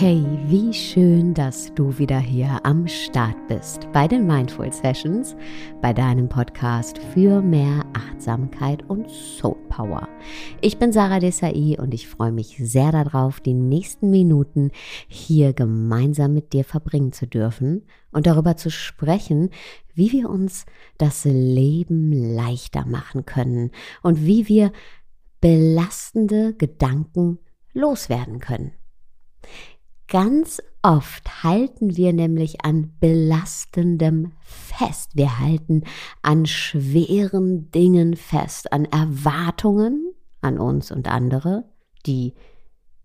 Wie schön, dass du wieder hier am Start bist bei den Mindful Sessions, bei deinem Podcast für mehr Achtsamkeit und Soul Power. Ich bin Sarah Desai und ich freue mich sehr darauf, die nächsten Minuten hier gemeinsam mit dir verbringen zu dürfen und darüber zu sprechen, wie wir uns das Leben leichter machen können und wie wir belastende Gedanken loswerden können. Ganz oft halten wir nämlich an belastendem fest. Wir halten an schweren Dingen fest, an Erwartungen an uns und andere, die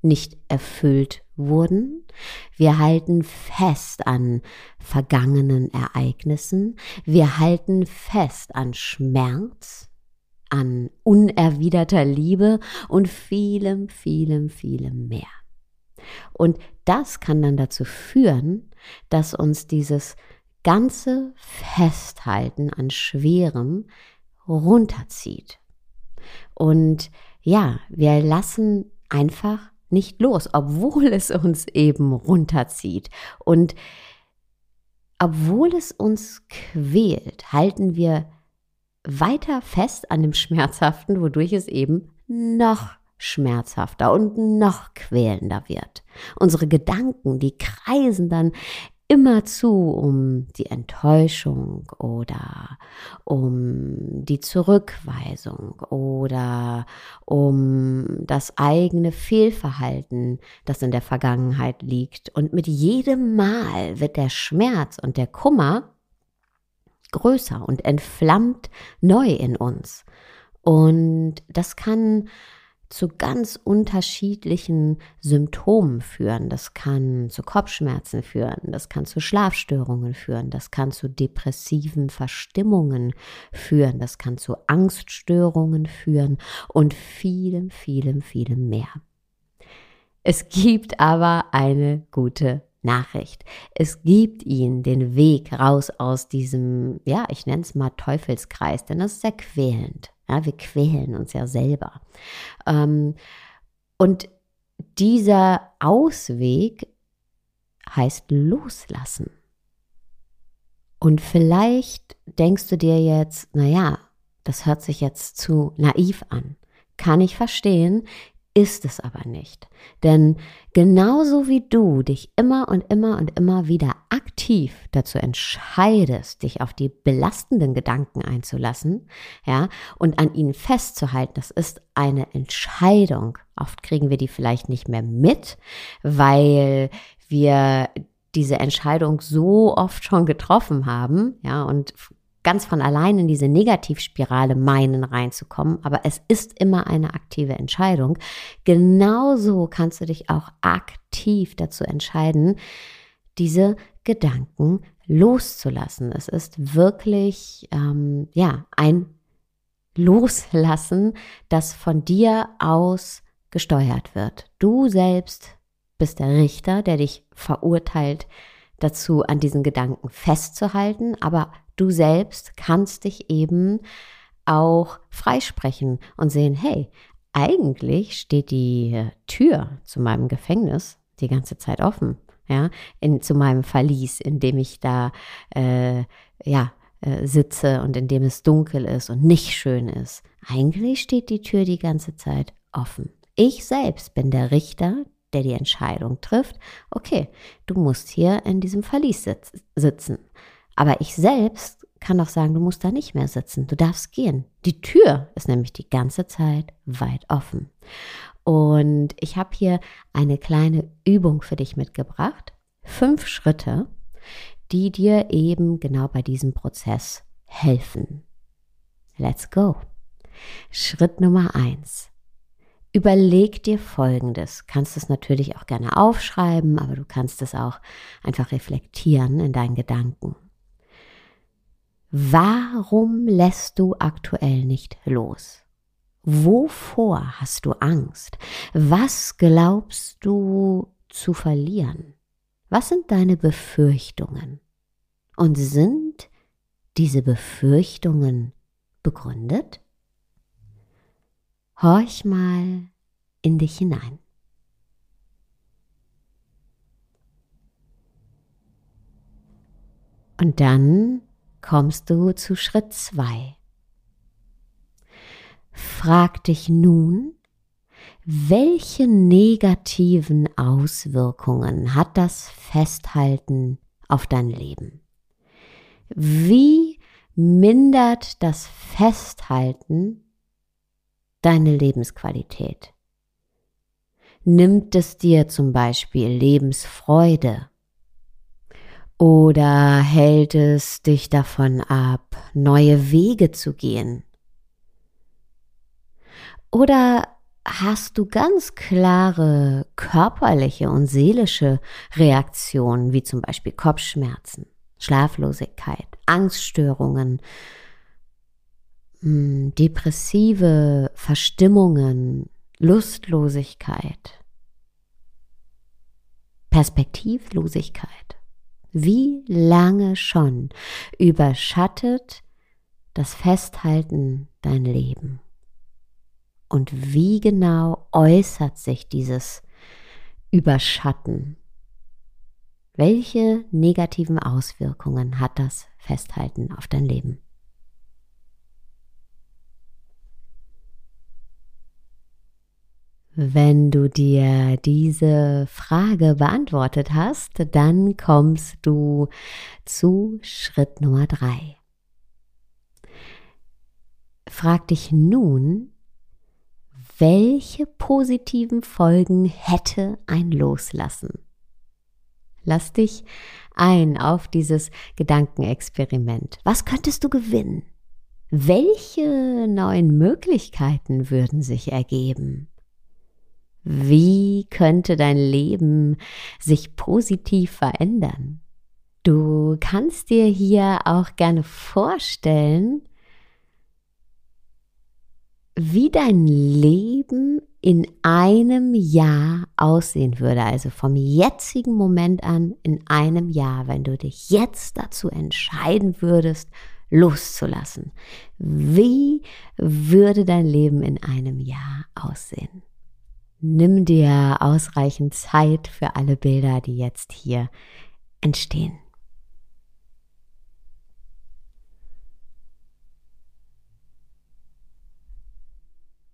nicht erfüllt wurden. Wir halten fest an vergangenen Ereignissen. Wir halten fest an Schmerz, an unerwiderter Liebe und vielem, vielem, vielem mehr. Und das kann dann dazu führen, dass uns dieses ganze Festhalten an Schwerem runterzieht. Und ja, wir lassen einfach nicht los, obwohl es uns eben runterzieht. Und obwohl es uns quält, halten wir weiter fest an dem Schmerzhaften, wodurch es eben noch schmerzhafter und noch quälender wird. Unsere Gedanken, die kreisen dann immerzu um die Enttäuschung oder um die Zurückweisung oder um das eigene Fehlverhalten, das in der Vergangenheit liegt. Und mit jedem Mal wird der Schmerz und der Kummer größer und entflammt neu in uns. Und das kann zu ganz unterschiedlichen Symptomen führen. Das kann zu Kopfschmerzen führen, das kann zu Schlafstörungen führen, das kann zu depressiven Verstimmungen führen, das kann zu Angststörungen führen und vielem, vielem, vielem mehr. Es gibt aber eine gute Nachricht. Es gibt ihnen den Weg raus aus diesem, ja, ich nenne es mal Teufelskreis, denn das ist sehr quälend. Ja, wir quälen uns ja selber. Ähm, und dieser Ausweg heißt loslassen. Und vielleicht denkst du dir jetzt, naja, das hört sich jetzt zu naiv an. Kann ich verstehen, ist es aber nicht. Denn genauso wie du dich immer und immer und immer wieder aktiv dazu entscheidest, dich auf die belastenden Gedanken einzulassen, ja, und an ihnen festzuhalten, das ist eine Entscheidung. Oft kriegen wir die vielleicht nicht mehr mit, weil wir diese Entscheidung so oft schon getroffen haben, ja, und ganz von allein in diese Negativspirale meinen reinzukommen, aber es ist immer eine aktive Entscheidung. Genauso kannst du dich auch aktiv dazu entscheiden, diese Gedanken loszulassen. Es ist wirklich ähm, ja ein Loslassen, das von dir aus gesteuert wird. Du selbst bist der Richter, der dich verurteilt dazu, an diesen Gedanken festzuhalten, aber du selbst kannst dich eben auch freisprechen und sehen, hey, eigentlich steht die Tür zu meinem Gefängnis die ganze Zeit offen, ja, in, zu meinem Verlies, in dem ich da, äh, ja, äh, sitze und in dem es dunkel ist und nicht schön ist. Eigentlich steht die Tür die ganze Zeit offen. Ich selbst bin der Richter, der die Entscheidung trifft, okay, du musst hier in diesem Verlies sitz sitzen. Aber ich selbst kann doch sagen, du musst da nicht mehr sitzen, du darfst gehen. Die Tür ist nämlich die ganze Zeit weit offen. Und ich habe hier eine kleine Übung für dich mitgebracht. Fünf Schritte, die dir eben genau bei diesem Prozess helfen. Let's go. Schritt Nummer eins. Überleg dir Folgendes. Kannst es natürlich auch gerne aufschreiben, aber du kannst es auch einfach reflektieren in deinen Gedanken. Warum lässt du aktuell nicht los? Wovor hast du Angst? Was glaubst du zu verlieren? Was sind deine Befürchtungen? Und sind diese Befürchtungen begründet? Horch mal in dich hinein. Und dann kommst du zu Schritt zwei. Frag dich nun, welche negativen Auswirkungen hat das Festhalten auf dein Leben? Wie mindert das Festhalten deine Lebensqualität? Nimmt es dir zum Beispiel Lebensfreude? Oder hält es dich davon ab, neue Wege zu gehen? Oder hast du ganz klare körperliche und seelische Reaktionen, wie zum Beispiel Kopfschmerzen, Schlaflosigkeit, Angststörungen, hm, depressive Verstimmungen, Lustlosigkeit, Perspektivlosigkeit. Wie lange schon überschattet das Festhalten dein Leben? Und wie genau äußert sich dieses Überschatten? Welche negativen Auswirkungen hat das Festhalten auf dein Leben? Wenn du dir diese Frage beantwortet hast, dann kommst du zu Schritt Nummer drei. Frag dich nun, welche positiven Folgen hätte ein Loslassen? Lass dich ein auf dieses Gedankenexperiment. Was könntest du gewinnen? Welche neuen Möglichkeiten würden sich ergeben? Wie könnte dein Leben sich positiv verändern? Du kannst dir hier auch gerne vorstellen, wie dein Leben in einem Jahr aussehen würde, also vom jetzigen Moment an in einem Jahr, wenn du dich jetzt dazu entscheiden würdest, loszulassen. Wie würde dein Leben in einem Jahr aussehen? Nimm dir ausreichend Zeit für alle Bilder, die jetzt hier entstehen.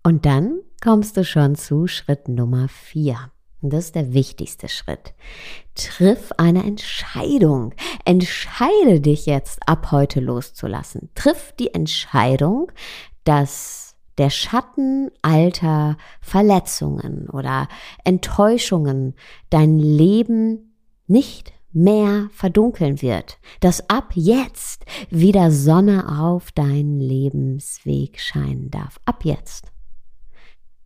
Und dann kommst du schon zu Schritt Nummer vier. Das ist der wichtigste Schritt. Triff eine Entscheidung. Entscheide dich jetzt ab heute loszulassen. Triff die Entscheidung, dass der Schatten alter Verletzungen oder Enttäuschungen dein Leben nicht mehr verdunkeln wird, dass ab jetzt wieder Sonne auf deinen Lebensweg scheinen darf. Ab jetzt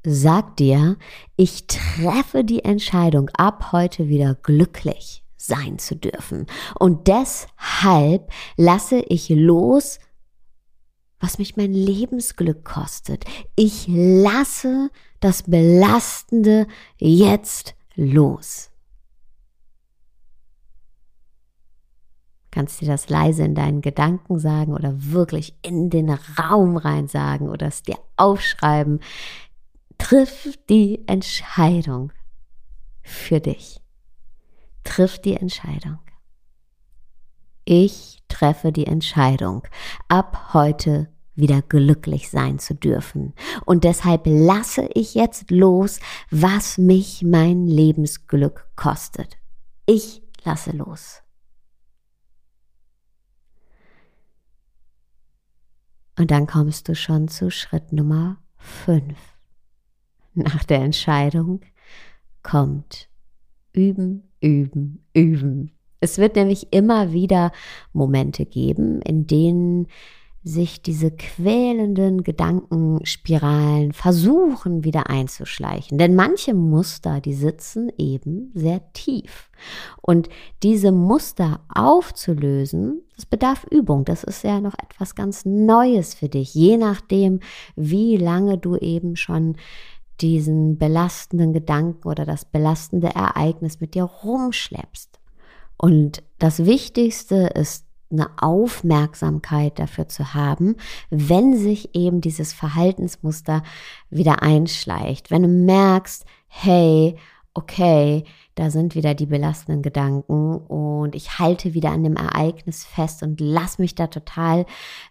sag dir, ich treffe die Entscheidung, ab heute wieder glücklich sein zu dürfen. Und deshalb lasse ich los, was mich mein Lebensglück kostet. Ich lasse das Belastende jetzt los. Kannst dir das leise in deinen Gedanken sagen oder wirklich in den Raum rein sagen oder es dir aufschreiben. Triff die Entscheidung für dich. Triff die Entscheidung. Ich treffe die Entscheidung, ab heute wieder glücklich sein zu dürfen. Und deshalb lasse ich jetzt los, was mich mein Lebensglück kostet. Ich lasse los. Und dann kommst du schon zu Schritt Nummer 5 nach der Entscheidung kommt üben, üben, üben. Es wird nämlich immer wieder Momente geben, in denen sich diese quälenden Gedankenspiralen versuchen wieder einzuschleichen. Denn manche Muster, die sitzen eben sehr tief. Und diese Muster aufzulösen, das bedarf Übung. Das ist ja noch etwas ganz Neues für dich, je nachdem, wie lange du eben schon diesen belastenden Gedanken oder das belastende Ereignis mit dir rumschleppst. Und das Wichtigste ist eine Aufmerksamkeit dafür zu haben, wenn sich eben dieses Verhaltensmuster wieder einschleicht. Wenn du merkst, hey, okay, da sind wieder die belastenden Gedanken und ich halte wieder an dem Ereignis fest und lass mich da total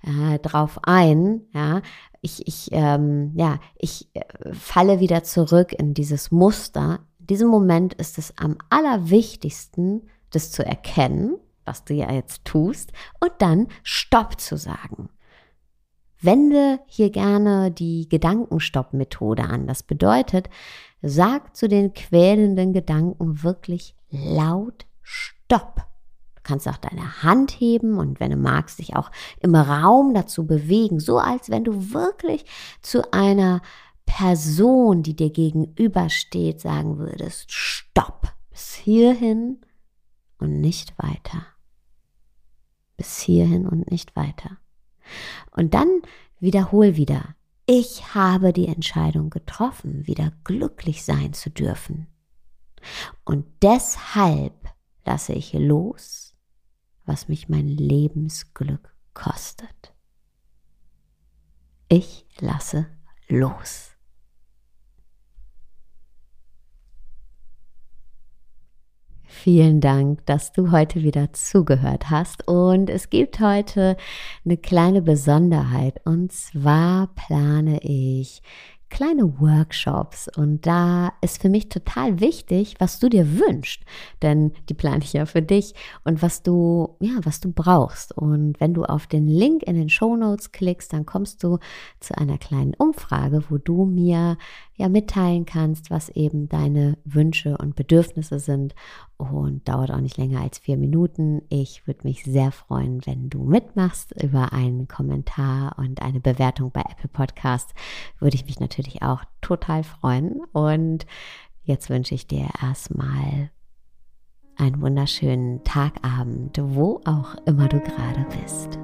äh, drauf ein, ja, ich, ich, ähm, ja, ich äh, falle wieder zurück in dieses Muster. In diesem Moment ist es am allerwichtigsten, das zu erkennen, was du ja jetzt tust, und dann Stopp zu sagen. Wende hier gerne die Gedankenstopp-Methode an. Das bedeutet, sag zu den quälenden Gedanken wirklich laut Stopp. Du kannst auch deine Hand heben und wenn du magst, dich auch im Raum dazu bewegen, so als wenn du wirklich zu einer Person, die dir gegenübersteht, sagen würdest, Stopp, bis hierhin und nicht weiter. Bis hierhin und nicht weiter. Und dann wiederhol wieder, ich habe die Entscheidung getroffen, wieder glücklich sein zu dürfen. Und deshalb lasse ich los, was mich mein Lebensglück kostet. Ich lasse los. Vielen Dank, dass du heute wieder zugehört hast. Und es gibt heute eine kleine Besonderheit. Und zwar plane ich kleine Workshops und da ist für mich total wichtig, was du dir wünschst, denn die plane ich ja für dich und was du ja, was du brauchst und wenn du auf den Link in den Show Notes klickst, dann kommst du zu einer kleinen Umfrage, wo du mir ja mitteilen kannst, was eben deine Wünsche und Bedürfnisse sind und dauert auch nicht länger als vier Minuten. Ich würde mich sehr freuen, wenn du mitmachst über einen Kommentar und eine Bewertung bei Apple Podcast. Würde ich mich natürlich auch total freuen. Und jetzt wünsche ich dir erstmal einen wunderschönen Tagabend, wo auch immer du gerade bist.